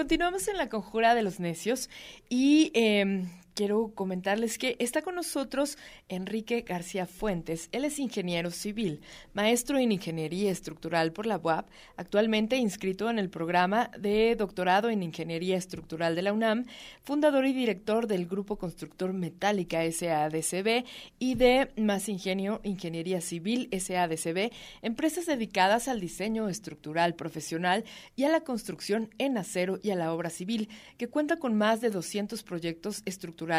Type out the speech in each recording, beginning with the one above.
continuamos en la conjura de los necios y eh, quiero comentarles que está con nosotros Enrique García Fuentes. Él es ingeniero civil, maestro en ingeniería estructural por la UAP, actualmente inscrito en el programa de doctorado en ingeniería estructural de la UNAM, fundador y director del Grupo Constructor Metálica SADCB y de Más Ingenio Ingeniería Civil SADCB, empresas dedicadas al diseño estructural profesional y a la construcción en acero y a la obra civil, que cuenta con más de 200 proyectos estructurales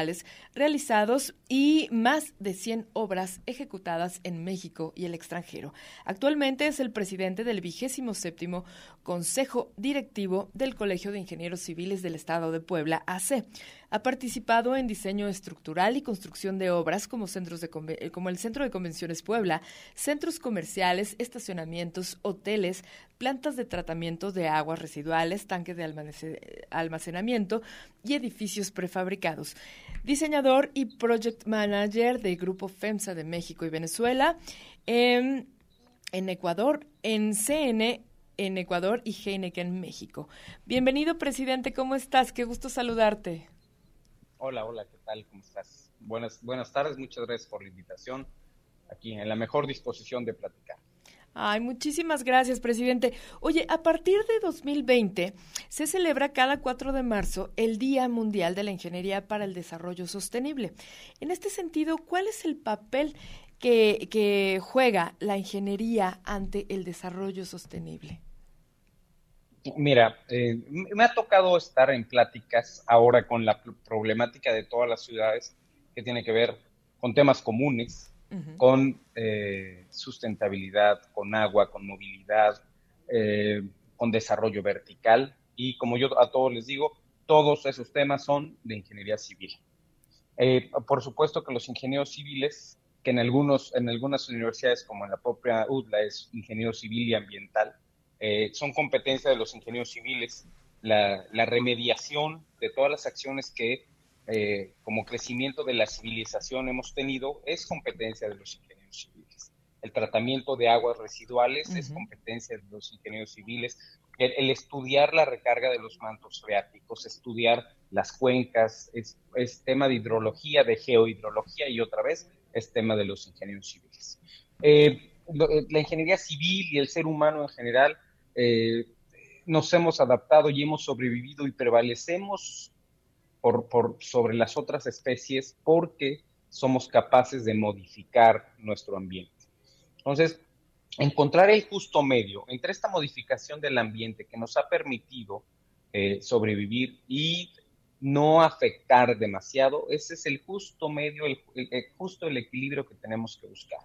realizados y más de 100 obras ejecutadas en México y el extranjero. Actualmente es el presidente del vigésimo séptimo Consejo Directivo del Colegio de Ingenieros Civiles del Estado de Puebla, AC. Ha participado en diseño estructural y construcción de obras como, centros de, como el Centro de Convenciones Puebla, centros comerciales, estacionamientos, hoteles, plantas de tratamiento de aguas residuales, tanques de almacenamiento y edificios prefabricados. Diseñador y project manager de Grupo FEMSA de México y Venezuela. en Ecuador, en CN en Ecuador y Heineken en México. Bienvenido, presidente, ¿cómo estás? Qué gusto saludarte. Hola, hola, ¿qué tal? ¿Cómo estás? Buenas, buenas tardes, muchas gracias por la invitación. Aquí en la mejor disposición de platicar. Ay, muchísimas gracias, presidente. Oye, a partir de 2020 se celebra cada 4 de marzo el Día Mundial de la Ingeniería para el Desarrollo Sostenible. En este sentido, ¿cuál es el papel que, que juega la ingeniería ante el desarrollo sostenible? Mira, eh, me ha tocado estar en pláticas ahora con la problemática de todas las ciudades que tiene que ver con temas comunes, con eh, sustentabilidad, con agua, con movilidad, eh, con desarrollo vertical. Y como yo a todos les digo, todos esos temas son de ingeniería civil. por supuesto que los ingenieros civiles, que en, algunos, en algunas universidades como en la propia UDLA es ingeniero civil y ambiental, eh, son competencia de los ingenieros civiles. La, remediación de todas las acciones que eh, como crecimiento de la civilización hemos tenido es competencia de los ingenieros civiles. El tratamiento de aguas residuales es competencia de los ingenieros civiles. El, estudiar la recarga de los mantos freáticos, estudiar las cuencas, es, tema de hidrología, de geohidrología y otra vez es tema de los ingenieros civiles. Eh, la ingeniería civil y el ser humano en general eh, nos hemos adaptado y hemos sobrevivido y prevalecemos por, sobre las otras especies porque somos capaces de modificar nuestro ambiente. Entonces, encontrar el justo medio entre esta modificación del ambiente que nos ha permitido eh, sobrevivir y no afectar demasiado, ese es el justo medio, el, justo el equilibrio que tenemos que buscar.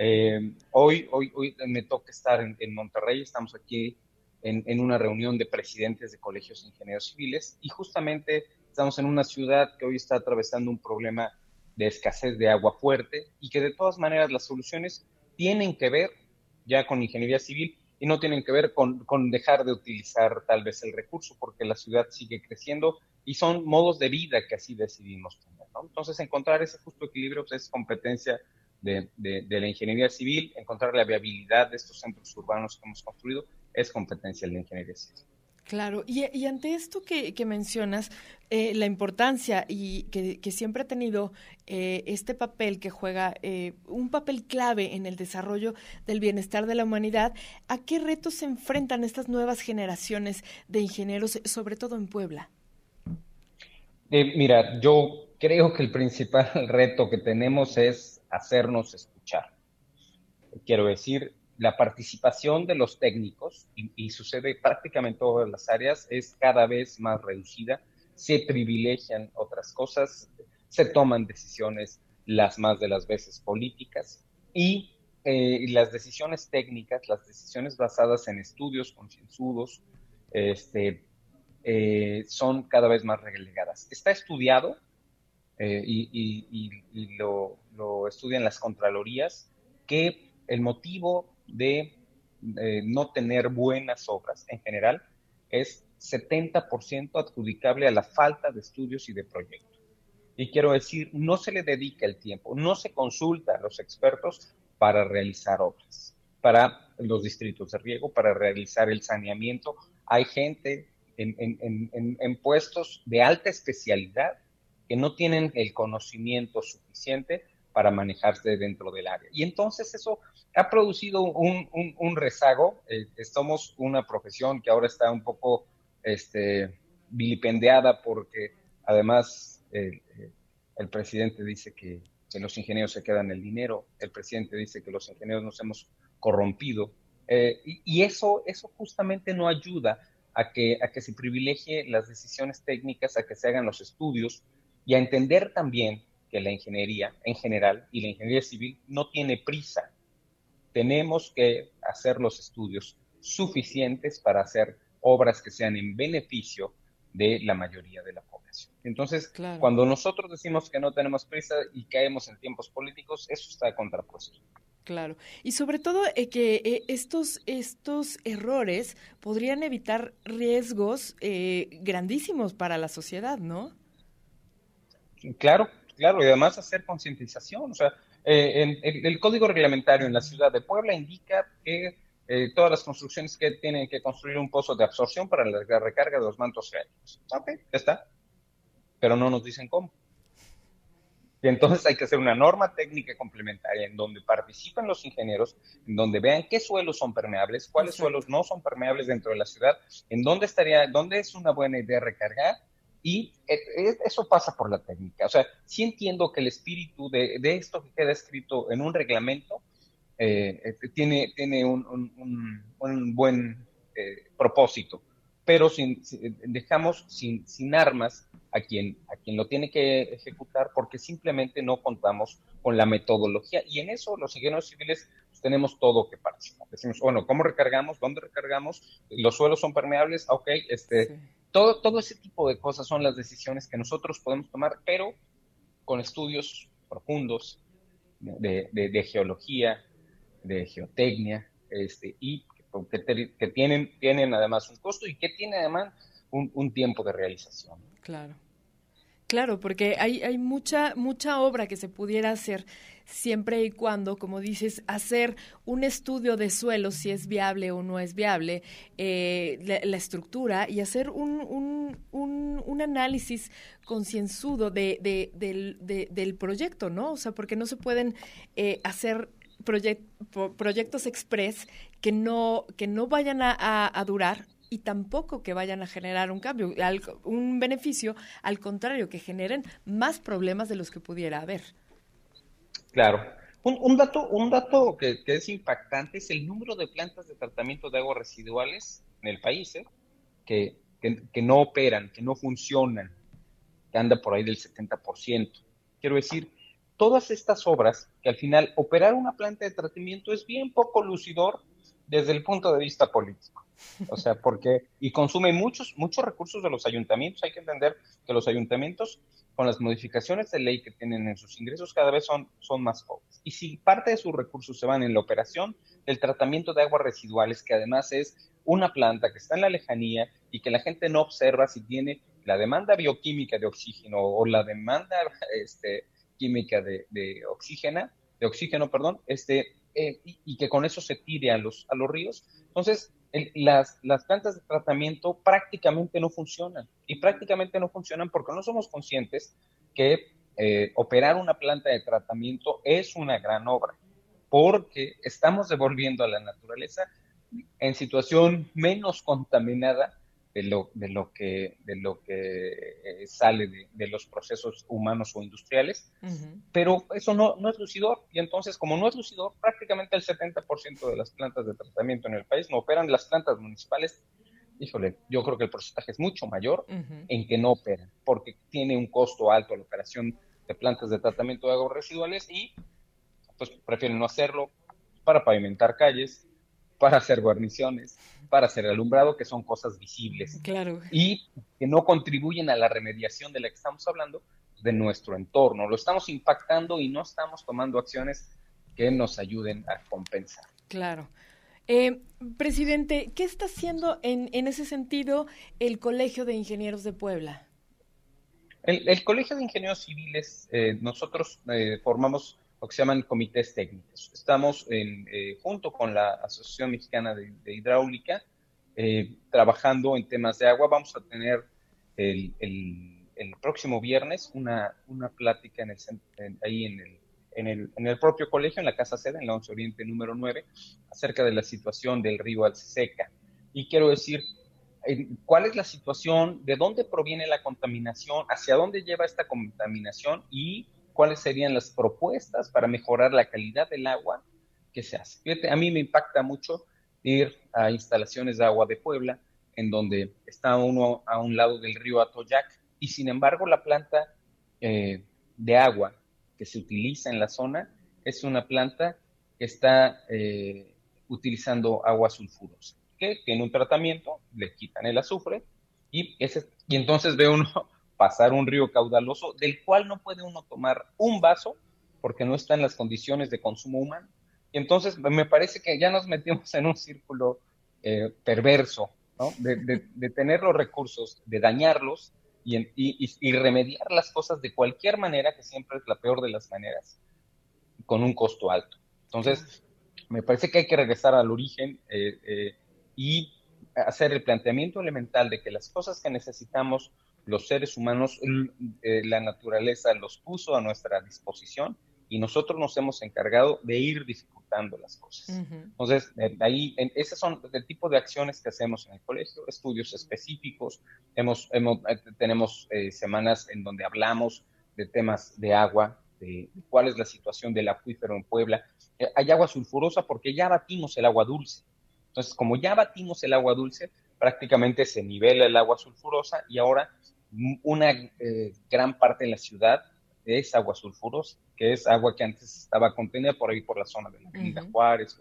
Eh, hoy, hoy, hoy me toca estar en, Monterrey, estamos aquí en, una reunión de presidentes de colegios de ingenieros civiles y justamente estamos en una ciudad que hoy está atravesando un problema de escasez de agua fuerte y que de todas maneras las soluciones tienen que ver ya con ingeniería civil y no tienen que ver con, dejar de utilizar tal vez el recurso porque la ciudad sigue creciendo y son modos de vida que así decidimos tener. Entonces encontrar ese justo equilibrio pues, es competencia de, la ingeniería civil, encontrar la viabilidad de estos centros urbanos que hemos construido, es competencia de la ingeniería civil. Claro, y, ante esto que, mencionas, eh, la importancia y que, siempre ha tenido eh, este papel que juega eh, un papel clave en el desarrollo del bienestar de la humanidad, ¿a qué retos se enfrentan estas nuevas generaciones de ingenieros, sobre todo en Puebla? mira, yo creo que el principal reto que tenemos es hacernos escuchar. Quiero decir, la participación de los técnicos, y, sucede prácticamente en todas las áreas, es cada vez más reducida, se privilegian otras cosas, se toman decisiones las más de las veces políticas y eh, las decisiones técnicas, las decisiones basadas en estudios concienzudos, este, eh, son cada vez más relegadas. Está estudiado eh, y, lo, estudian las contralorías, que el motivo de no tener buenas obras en general es 70% adjudicable a la falta de estudios y de proyectos. Y quiero decir, no se le dedica el tiempo, no se consulta a los expertos para realizar obras, para los distritos de riego, para realizar el saneamiento. Hay gente en, puestos de alta especialidad que no tienen el conocimiento suficiente para manejarse dentro del área. Y entonces eso ha producido un, rezago. Eh, somos una profesión que ahora está un poco este, vilipendiada porque además eh, eh, el presidente dice que, que, los ingenieros se quedan el dinero, el presidente dice que los ingenieros nos hemos corrompido. y, y, eso, eso justamente no ayuda a que, a que se privilegie las decisiones técnicas, a que se hagan los estudios y a entender también que la ingeniería en general y la ingeniería civil no tiene prisa. Tenemos que hacer los estudios suficientes para hacer obras que sean en beneficio de la mayoría de la población. Entonces, cuando nosotros decimos que no tenemos prisa y caemos en tiempos políticos, eso está contrapuesto. Claro. Y sobre todo eh, que eh, estos, estos errores podrían evitar riesgos eh, grandísimos para la sociedad, ¿no? Claro, claro. Y además hacer concientización. O sea, el, código reglamentario en la ciudad de Puebla indica que todas las construcciones que tienen que construir un pozo de absorción para la recarga de los mantos freáticos. Ok, ya está. Pero no nos dicen cómo. Y entonces hay que hacer una norma técnica complementaria en donde participen los ingenieros, en donde vean qué suelos son permeables, cuáles suelos no son permeables dentro de la ciudad, en dónde estaría, dónde es una buena idea recargar. Y e, e, eso pasa por la técnica. O sea, sí entiendo que el espíritu de, esto que queda escrito en un reglamento eh, eh, tiene, tiene un, buen eh, propósito, pero sin, dejamos sin, sin armas a quien, a quien lo tiene que ejecutar porque simplemente no contamos con la metodología. Y en eso los ingenieros civiles pues, tenemos todo que participar. Decimos, bueno, ¿cómo recargamos? ¿Dónde recargamos? ¿Los suelos son permeables? Ok, este, todo, todo ese tipo de cosas son las decisiones que nosotros podemos tomar, pero con estudios profundos de, de, geología, de geotecnia, este, y que, que, tienen, tienen además un costo y que tienen además un, un tiempo de realización. Claro. Claro, porque hay, hay mucha, mucha obra que se pudiera hacer siempre y cuando, como dices, hacer un estudio de suelo, si es viable o no es viable, eh, la, estructura y hacer un, un, un, análisis concienzudo de, de, del proyecto, ¿no? O sea, porque no se pueden eh, hacer proyectos express que no, que no vayan a, a durar y tampoco que vayan a generar un cambio, un beneficio, al contrario, que generen más problemas de los que pudiera haber. Claro. Un, dato, un dato que, es impactante es el número de plantas de tratamiento de aguas residuales en el país, ¿eh? que, que, no operan, que no funcionan, que anda por ahí del 70%. Quiero decir, todas estas obras, que al final operar una planta de tratamiento es bien poco lucidor desde el punto de vista político. O sea, porque, y consume muchos, muchos recursos de los ayuntamientos. Hay que entender que los ayuntamientos, con las modificaciones de ley que tienen en sus ingresos, cada vez son, son más pobres. Y si parte de sus recursos se van en la operación del tratamiento de aguas residuales, que además es una planta que está en la lejanía y que la gente no observa si tiene la demanda bioquímica de oxígeno o la demanda este, química de, oxígeno, de oxígeno, perdón, este, eh, y, que con eso se tire a los, a los ríos. Entonces, las, las plantas de tratamiento prácticamente no funcionan. Y prácticamente no funcionan porque no somos conscientes que eh, operar una planta de tratamiento es una gran obra, porque estamos devolviendo a la naturaleza en situación menos contaminada de lo, de lo que, de lo que eh, sale de, los procesos humanos o industriales, pero eso no, no es lucidor. Y entonces, como no es lucidor, prácticamente el 70% de las plantas de tratamiento en el país no operan. Las plantas municipales, híjole, yo creo que el porcentaje es mucho mayor en que no operan, porque tiene un costo alto la operación de plantas de tratamiento de aguas residuales y pues prefieren no hacerlo para pavimentar calles, para hacer guarniciones, para hacer alumbrado, que son cosas visibles. Claro. Y que no contribuyen a la remediación de la que estamos hablando de nuestro entorno. Lo estamos impactando y no estamos tomando acciones que nos ayuden a compensar. Claro. Eh, presidente, ¿qué está haciendo en, en, ese sentido el Colegio de Ingenieros de Puebla? El, Colegio de Ingenieros Civiles, eh, nosotros eh, formamos lo que se llaman comités técnicos. Estamos en, eh, junto con la Asociación Mexicana de, Hidráulica, eh, trabajando en temas de agua. Vamos a tener el, próximo viernes una, una plática en el, ahí en el, en, el, en el propio colegio, en la Casa Sede, en la 11 Oriente número 9, acerca de la situación del río Alseca. Y quiero decir, cuál es la situación, de dónde proviene la contaminación, hacia dónde lleva esta contaminación y cuáles serían las propuestas para mejorar la calidad del agua que se hace. a mí me impacta mucho ir a instalaciones de agua de Puebla, en donde está uno a un lado del río Atoyac, y sin embargo la planta eh, de agua que se utiliza en la zona es una planta que está eh, utilizando agua sulfurosa que tiene un tratamiento, le quitan el azufre y entonces ve uno pasar un río caudaloso del cual no puede uno tomar un vaso porque no está en las condiciones de consumo humano. Y entonces me parece que ya nos metimos en un círculo eh, perverso. De, tener los recursos, de dañarlos y, remediar las cosas de cualquier manera, que siempre es la peor de las maneras, con un costo alto. Entonces, me parece que hay que regresar al origen. Eh, eh, y hacer el planteamiento elemental de que las cosas que necesitamos los seres humanos, eh, la naturaleza los puso a nuestra disposición y nosotros nos hemos encargado de ir disfrutando las cosas. Entonces, ahí, en, esos son el tipo de acciones que hacemos en el colegio, estudios específicos, hemos, hemos eh, tenemos eh, semanas en donde hablamos de temas de agua, de, cuál es la situación del acuífero en Puebla. hay agua sulfurosa porque ya batimos el agua dulce. Entonces, como ya batimos el agua dulce, prácticamente se nivela el agua sulfurosa y ahora una eh, gran parte de la ciudad es agua sulfurosa, que es agua que antes estaba contenida por ahí por la zona de la Avenida Juárez,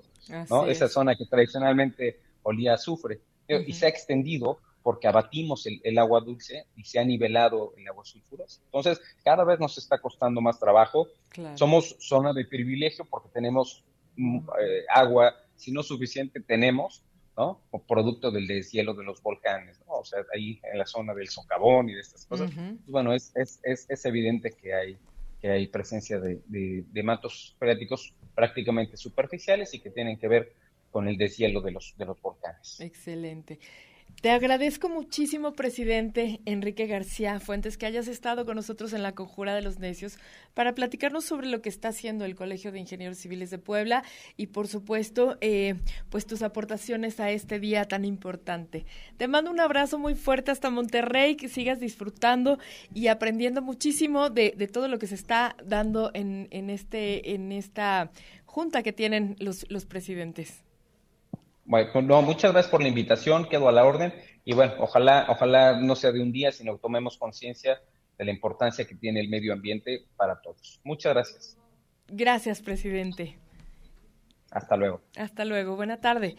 ¿no? Esa zona que tradicionalmente olía a azufre y se ha extendido porque abatimos el, agua dulce y se ha nivelado el agua sulfurosa. Entonces, cada vez nos está costando más trabajo. Somos zona de privilegio porque tenemos eh, agua si no suficiente, tenemos, ¿no? O producto del deshielo de los volcanes, ¿no? O sea, ahí en la zona del socavón y de estas cosas. Pues bueno, es, es, es, es, evidente que hay, que hay presencia de, de, de mantos freáticos prácticamente superficiales y que tienen que ver con el deshielo de los, de los volcanes. Excelente. Te agradezco muchísimo, presidente Enrique García Fuentes, que hayas estado con nosotros en la Conjura de los Necios para platicarnos sobre lo que está haciendo el Colegio de Ingenieros Civiles de Puebla y, por supuesto, eh, pues tus aportaciones a este día tan importante. Te mando un abrazo muy fuerte hasta Monterrey, que sigas disfrutando y aprendiendo muchísimo de, todo lo que se está dando en, en, este, en esta junta que tienen los, los presidentes. Bueno, no, muchas gracias por la invitación, quedo a la orden y bueno, ojalá, ojalá no sea de un día, sino tomemos conciencia de la importancia que tiene el medio ambiente para todos. Muchas gracias. Gracias, presidente. Hasta luego. Hasta luego. Buena tarde.